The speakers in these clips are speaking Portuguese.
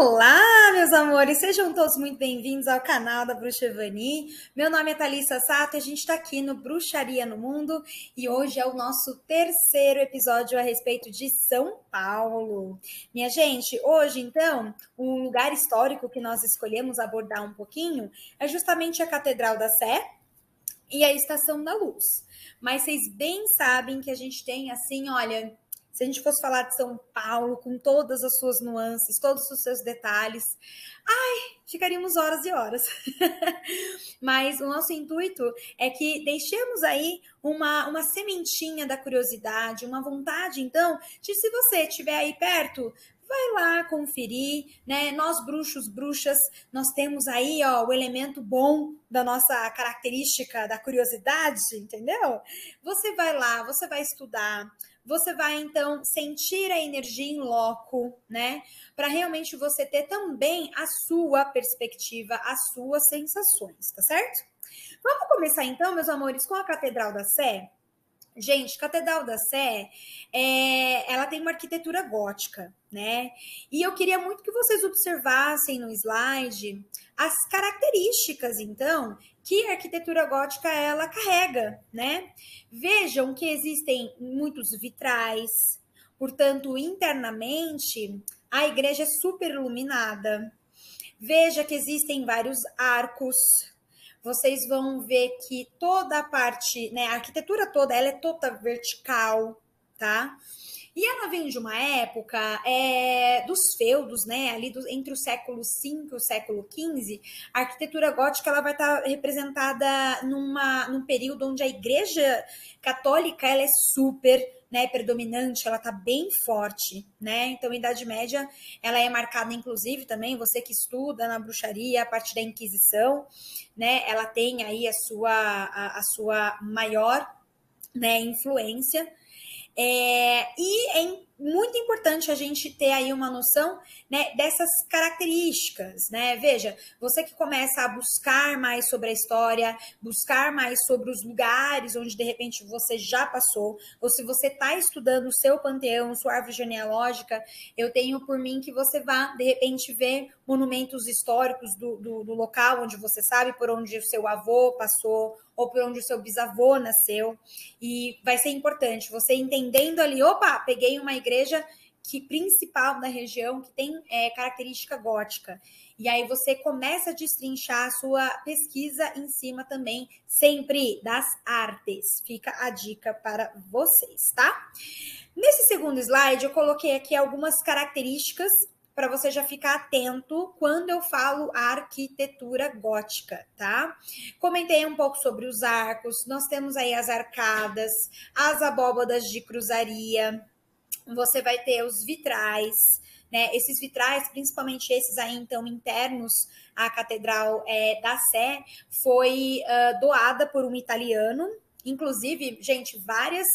Olá, meus amores, sejam todos muito bem-vindos ao canal da Bruxa Evani. Meu nome é Thalissa Sato e a gente está aqui no Bruxaria no Mundo e hoje é o nosso terceiro episódio a respeito de São Paulo. Minha gente, hoje então, o lugar histórico que nós escolhemos abordar um pouquinho é justamente a Catedral da Sé e a Estação da Luz. Mas vocês bem sabem que a gente tem assim, olha, se a gente fosse falar de São Paulo, com todas as suas nuances, todos os seus detalhes, ai, ficaríamos horas e horas. Mas o nosso intuito é que deixemos aí uma, uma sementinha da curiosidade, uma vontade, então, de se você estiver aí perto, vai lá conferir, né? Nós bruxos, bruxas, nós temos aí, ó, o elemento bom da nossa característica da curiosidade, entendeu? Você vai lá, você vai estudar, você vai então sentir a energia em loco, né? Para realmente você ter também a sua perspectiva, as suas sensações, tá certo? Vamos começar então, meus amores, com a Catedral da Sé. Gente, Catedral da Sé, é, ela tem uma arquitetura gótica, né? E eu queria muito que vocês observassem no slide as características, então, que a arquitetura gótica ela carrega, né? Vejam que existem muitos vitrais, portanto, internamente a igreja é super iluminada. Veja que existem vários arcos, vocês vão ver que toda a parte, né, a arquitetura toda, ela é toda vertical, tá? E ela vem de uma época é, dos feudos, né? Ali do, entre o século V e o século XV, a arquitetura gótica ela vai estar representada numa, num período onde a igreja católica ela é super né, predominante, ela tá bem forte, né? Então, a Idade Média, ela é marcada, inclusive, também, você que estuda na bruxaria, a partir da Inquisição, né? Ela tem aí a sua, a, a sua maior né, influência. É, e é muito importante a gente ter aí uma noção né, dessas características, né? Veja, você que começa a buscar mais sobre a história, buscar mais sobre os lugares onde de repente você já passou, ou se você está estudando o seu panteão, sua árvore genealógica, eu tenho por mim que você vá de repente ver monumentos históricos do, do, do local onde você sabe por onde o seu avô passou, ou por onde o seu bisavô nasceu. E vai ser importante você entendendo ali, opa, peguei uma igreja que principal da região que tem é, característica gótica. E aí você começa a destrinchar a sua pesquisa em cima também, sempre das artes. Fica a dica para vocês, tá? Nesse segundo slide, eu coloquei aqui algumas características para você já ficar atento quando eu falo arquitetura gótica, tá? Comentei um pouco sobre os arcos, nós temos aí as arcadas, as abóbadas de cruzaria, você vai ter os vitrais, né? Esses vitrais, principalmente esses aí, então, internos à Catedral é, da Sé, foi uh, doada por um italiano. Inclusive, gente, várias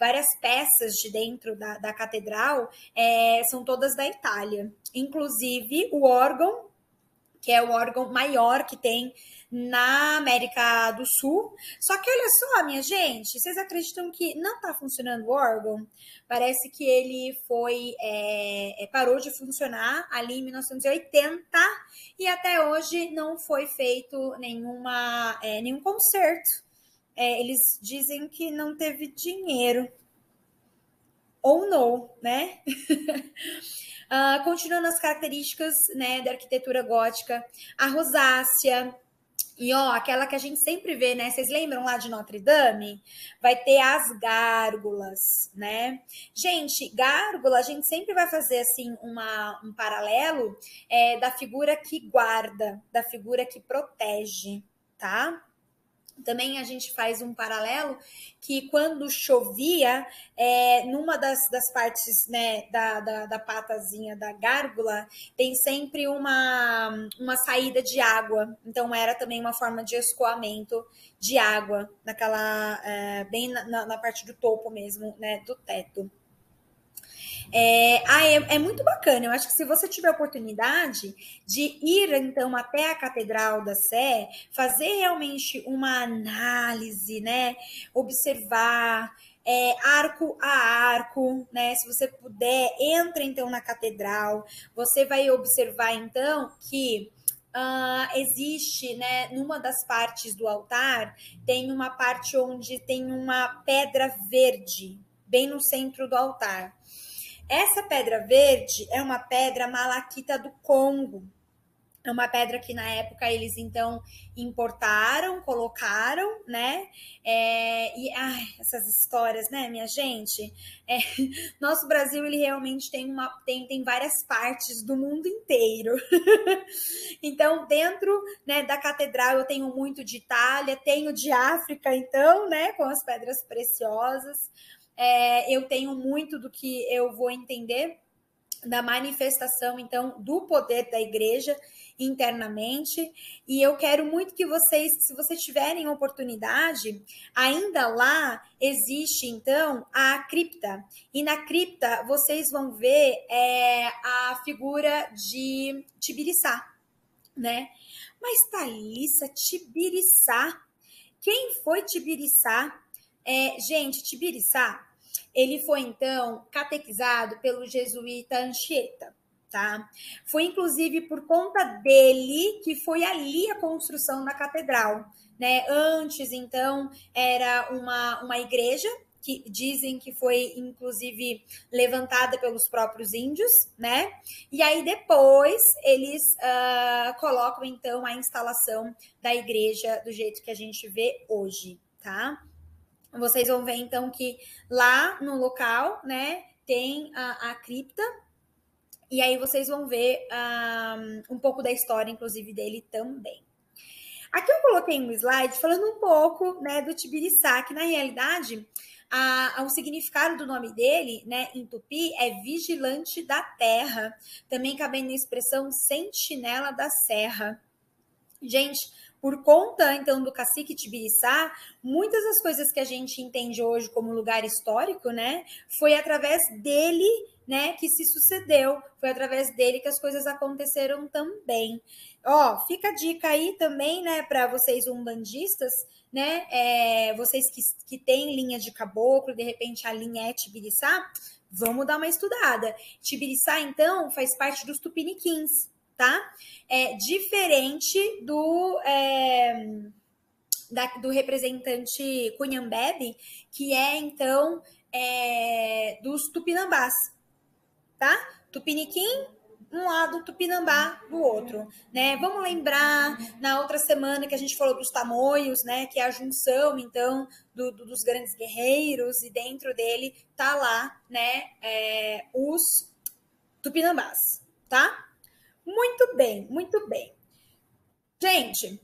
várias peças de dentro da, da catedral é, são todas da Itália. Inclusive o órgão, que é o órgão maior que tem na América do Sul. Só que olha só, minha gente, vocês acreditam que não está funcionando o órgão? Parece que ele foi é, é parou de funcionar ali em 1980 e até hoje não foi feito nenhuma é, nenhum conserto é, eles dizem que não teve dinheiro. Ou não, né? uh, continuando as características né, da arquitetura gótica, a rosácea, e ó, aquela que a gente sempre vê, né? Vocês lembram lá de Notre Dame? Vai ter as gárgulas, né? Gente, gárgula, a gente sempre vai fazer assim uma, um paralelo é, da figura que guarda, da figura que protege, tá? Também a gente faz um paralelo que quando chovia, é, numa das, das partes né, da, da, da, patazinha da gárgula, tem sempre uma, uma saída de água. Então era também uma forma de escoamento de água, naquela é, bem na, na parte do topo mesmo, né, do teto. É, ah, é, é, muito bacana. Eu acho que se você tiver a oportunidade de ir então até a Catedral da Sé, fazer realmente uma análise, né? Observar, é, arco a arco, né? Se você puder, entra então na catedral. Você vai observar então que Uh, existe, né, numa das partes do altar, tem uma parte onde tem uma pedra verde, bem no centro do altar. Essa pedra verde é uma pedra malaquita do Congo, é uma pedra que na época eles então importaram, colocaram, né? É, e ai, essas histórias, né, minha gente? É, nosso Brasil ele realmente tem uma tem, tem várias partes do mundo inteiro. então, dentro né, da catedral eu tenho muito de Itália, tenho de África, então, né, com as pedras preciosas. É, eu tenho muito do que eu vou entender da manifestação, então, do poder da igreja internamente. E eu quero muito que vocês, se vocês tiverem oportunidade, ainda lá existe, então, a cripta. E na cripta vocês vão ver é, a figura de Tibiriçá, né? Mas Thalissa, Tibiriçá, quem foi Tibiriçá? É, gente, Tibiriçá ele foi então catequizado pelo jesuíta Anchieta, tá? Foi inclusive por conta dele que foi ali a construção da catedral, né? Antes então era uma, uma igreja que dizem que foi inclusive levantada pelos próprios índios, né? E aí depois eles uh, colocam então a instalação da igreja do jeito que a gente vê hoje, tá? Vocês vão ver então que lá no local, né, tem a, a cripta. E aí vocês vão ver um, um pouco da história, inclusive, dele também. Aqui eu coloquei um slide falando um pouco né, do Tibiriçá, que na realidade a, a, o significado do nome dele, né, em tupi, é vigilante da terra, também cabendo na expressão sentinela da serra. Gente, por conta então do cacique Tibiriçá, muitas das coisas que a gente entende hoje como lugar histórico, né, foi através dele, né, que se sucedeu, foi através dele que as coisas aconteceram também. Ó, fica a dica aí também, né, para vocês umbandistas, né, é, vocês que, que têm linha de caboclo, de repente a linha é Tibiriçá, vamos dar uma estudada. Tibiriçá, então, faz parte dos tupiniquins, tá? É diferente do. É, da, do representante Cunhambebe, que é então é, dos tupinambás, tá? Tupiniquim, um lado, Tupinambá do outro, né? Vamos lembrar na outra semana que a gente falou dos tamoios, né? Que é a junção, então, do, do, dos grandes guerreiros e dentro dele tá lá, né? É, os Tupinambás, tá? Muito bem, muito bem. Gente,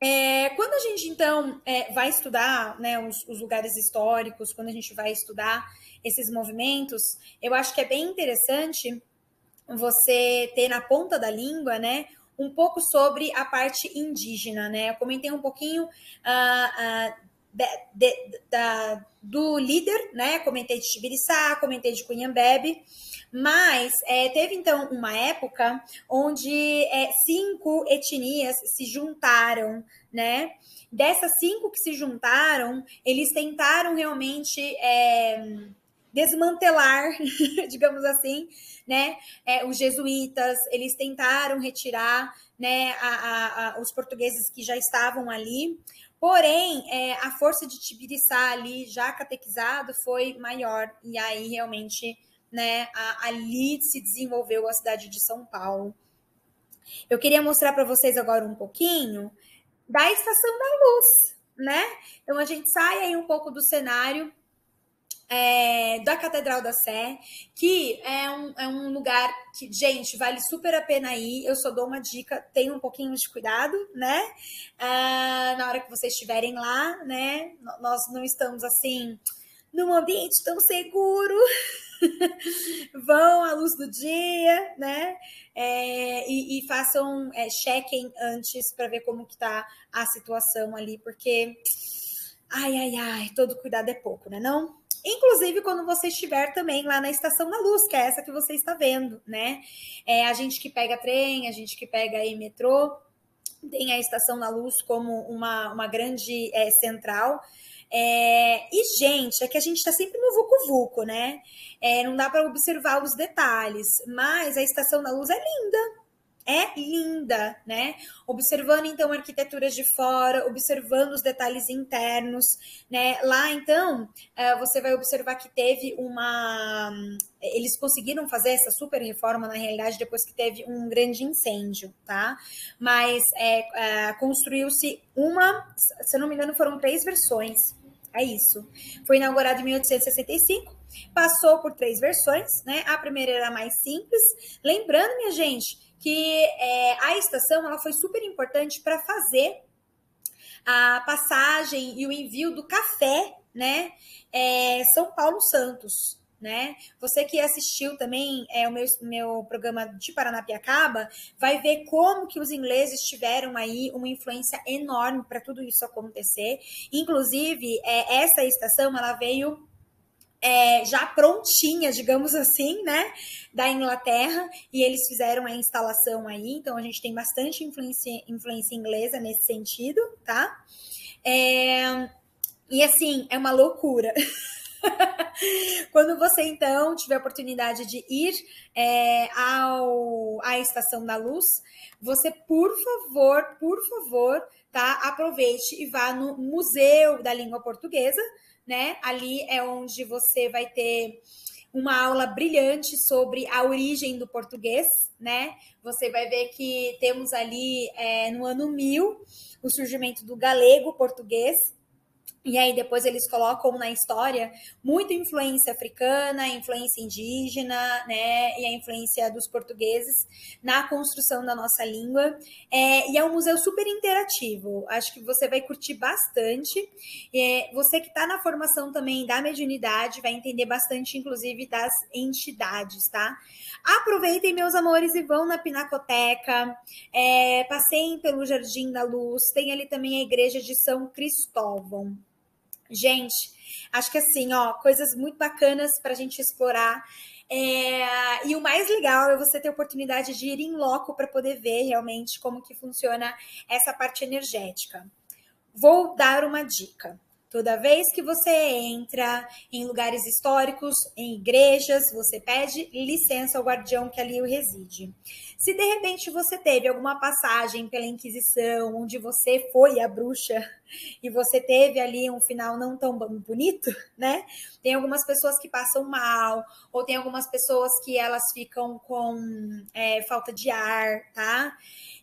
é, quando a gente então é, vai estudar né, os, os, lugares históricos, quando a gente vai estudar esses movimentos, eu acho que é bem interessante você ter na ponta da língua, né, um pouco sobre a parte indígena, né? Eu comentei um pouquinho uh, uh, de, de, da, do líder, né? Comentei de Tibiriçá, comentei de Cunhambebe, mas é, teve então uma época onde é, cinco etnias se juntaram, né? Dessas cinco que se juntaram, eles tentaram realmente é, desmantelar, digamos assim, né? É, os jesuítas, eles tentaram retirar né, a, a, a, os portugueses que já estavam ali. Porém, é, a força de Tibiriçá ali, já catequizado, foi maior. E aí, realmente, né, a, ali se desenvolveu a cidade de São Paulo. Eu queria mostrar para vocês agora um pouquinho da Estação da Luz, né? Então, a gente sai aí um pouco do cenário é, da Catedral da Sé, que é um, é um lugar que, gente, vale super a pena ir. Eu só dou uma dica: tenha um pouquinho de cuidado, né? Ah, na hora que vocês estiverem lá, né? Nós não estamos assim num ambiente tão seguro. Vão à luz do dia, né? É, e, e, façam, é, chequem antes para ver como que tá a situação ali, porque ai, ai, ai, todo cuidado é pouco, né? Não? Inclusive quando você estiver também lá na Estação da Luz, que é essa que você está vendo, né? É a gente que pega trem, a gente que pega aí metrô, tem a Estação da Luz como uma, uma grande é, central. É, e, gente, é que a gente está sempre no vucu-vucu, né? É, não dá para observar os detalhes, mas a Estação da Luz é linda, é linda, né? Observando então arquiteturas de fora, observando os detalhes internos, né? Lá então eh, você vai observar que teve uma. Eles conseguiram fazer essa super reforma na realidade depois que teve um grande incêndio, tá? Mas é, construiu-se uma, se eu não me engano, foram três versões. É isso. Foi inaugurado em 1865 passou por três versões, né? A primeira era mais simples. Lembrando, minha gente, que é, a estação ela foi super importante para fazer a passagem e o envio do café, né? É, São Paulo Santos, né? Você que assistiu também é, o meu, meu programa de Paranapiacaba vai ver como que os ingleses tiveram aí uma influência enorme para tudo isso acontecer. Inclusive, é, essa estação ela veio é, já prontinha, digamos assim, né, da Inglaterra, e eles fizeram a instalação aí, então a gente tem bastante influência, influência inglesa nesse sentido, tá? É, e assim, é uma loucura. Quando você então tiver a oportunidade de ir é, ao, à Estação da Luz, você, por favor, por favor, tá? Aproveite e vá no Museu da Língua Portuguesa, né? Ali é onde você vai ter uma aula brilhante sobre a origem do português, né? Você vai ver que temos ali é, no ano 1000 o surgimento do galego português, e aí depois eles colocam na história muita influência africana, influência indígena, né, e a influência dos portugueses na construção da nossa língua. É, e é um museu super interativo. Acho que você vai curtir bastante. É, você que está na formação também da mediunidade vai entender bastante, inclusive, das entidades, tá? Aproveitem, meus amores, e vão na Pinacoteca. É, passeiem pelo Jardim da Luz. Tem ali também a Igreja de São Cristóvão. Gente, acho que assim, ó, coisas muito bacanas para a gente explorar. É, e o mais legal é você ter a oportunidade de ir em loco para poder ver realmente como que funciona essa parte energética. Vou dar uma dica. Toda vez que você entra em lugares históricos, em igrejas, você pede licença ao guardião que ali reside. Se de repente você teve alguma passagem pela Inquisição, onde você foi a bruxa e você teve ali um final não tão bonito, né? Tem algumas pessoas que passam mal, ou tem algumas pessoas que elas ficam com é, falta de ar, tá?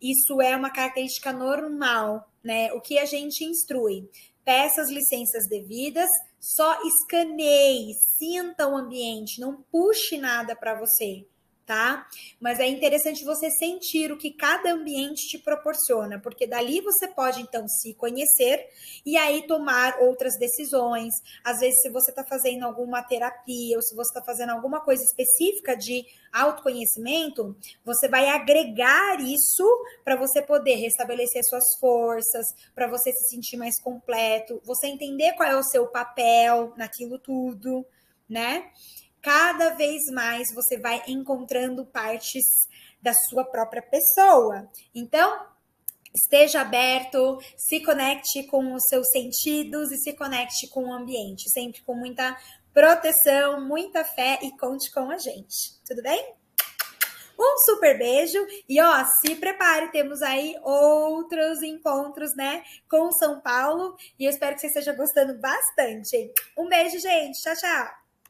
Isso é uma característica normal, né? O que a gente instrui? Peça as licenças devidas, só escaneie, sinta o ambiente, não puxe nada para você tá? Mas é interessante você sentir o que cada ambiente te proporciona, porque dali você pode então se conhecer e aí tomar outras decisões. Às vezes, se você está fazendo alguma terapia ou se você está fazendo alguma coisa específica de autoconhecimento, você vai agregar isso para você poder restabelecer suas forças, para você se sentir mais completo, você entender qual é o seu papel naquilo tudo, né? Cada vez mais você vai encontrando partes da sua própria pessoa. Então, esteja aberto, se conecte com os seus sentidos e se conecte com o ambiente, sempre com muita proteção, muita fé e conte com a gente. Tudo bem? Um super beijo e ó, se prepare, temos aí outros encontros, né, com São Paulo e eu espero que você esteja gostando bastante. Um beijo, gente. Tchau, tchau.